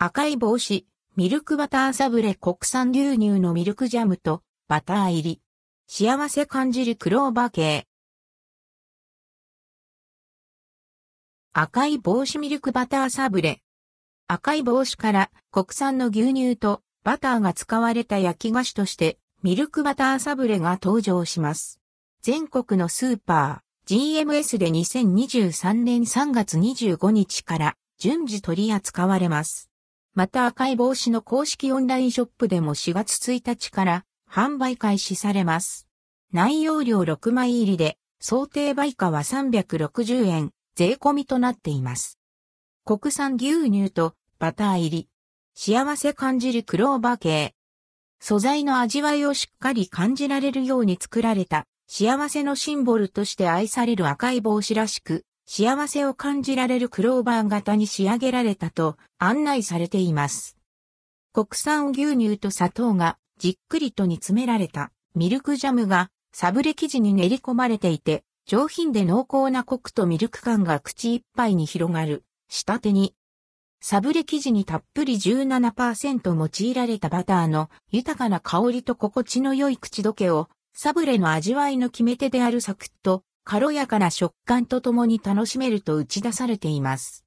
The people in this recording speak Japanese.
赤い帽子、ミルクバターサブレ国産牛乳のミルクジャムとバター入り。幸せ感じるクローバー系。赤い帽子ミルクバターサブレ。赤い帽子から国産の牛乳とバターが使われた焼き菓子としてミルクバターサブレが登場します。全国のスーパー、GMS で2023年3月25日から順次取り扱われます。また赤い帽子の公式オンラインショップでも4月1日から販売開始されます。内容量6枚入りで想定売価は360円税込みとなっています。国産牛乳とバター入り。幸せ感じるクローバー系。素材の味わいをしっかり感じられるように作られた幸せのシンボルとして愛される赤い帽子らしく、幸せを感じられるクローバー型に仕上げられたと案内されています。国産牛乳と砂糖がじっくりと煮詰められたミルクジャムがサブレ生地に練り込まれていて、上品で濃厚なコクとミルク感が口いっぱいに広がる。下手にサブレ生地にたっぷり17%用いられたバターの豊かな香りと心地の良い口どけを、サブレの味わいの決め手であるサクッと軽やかな食感とともに楽しめると打ち出されています。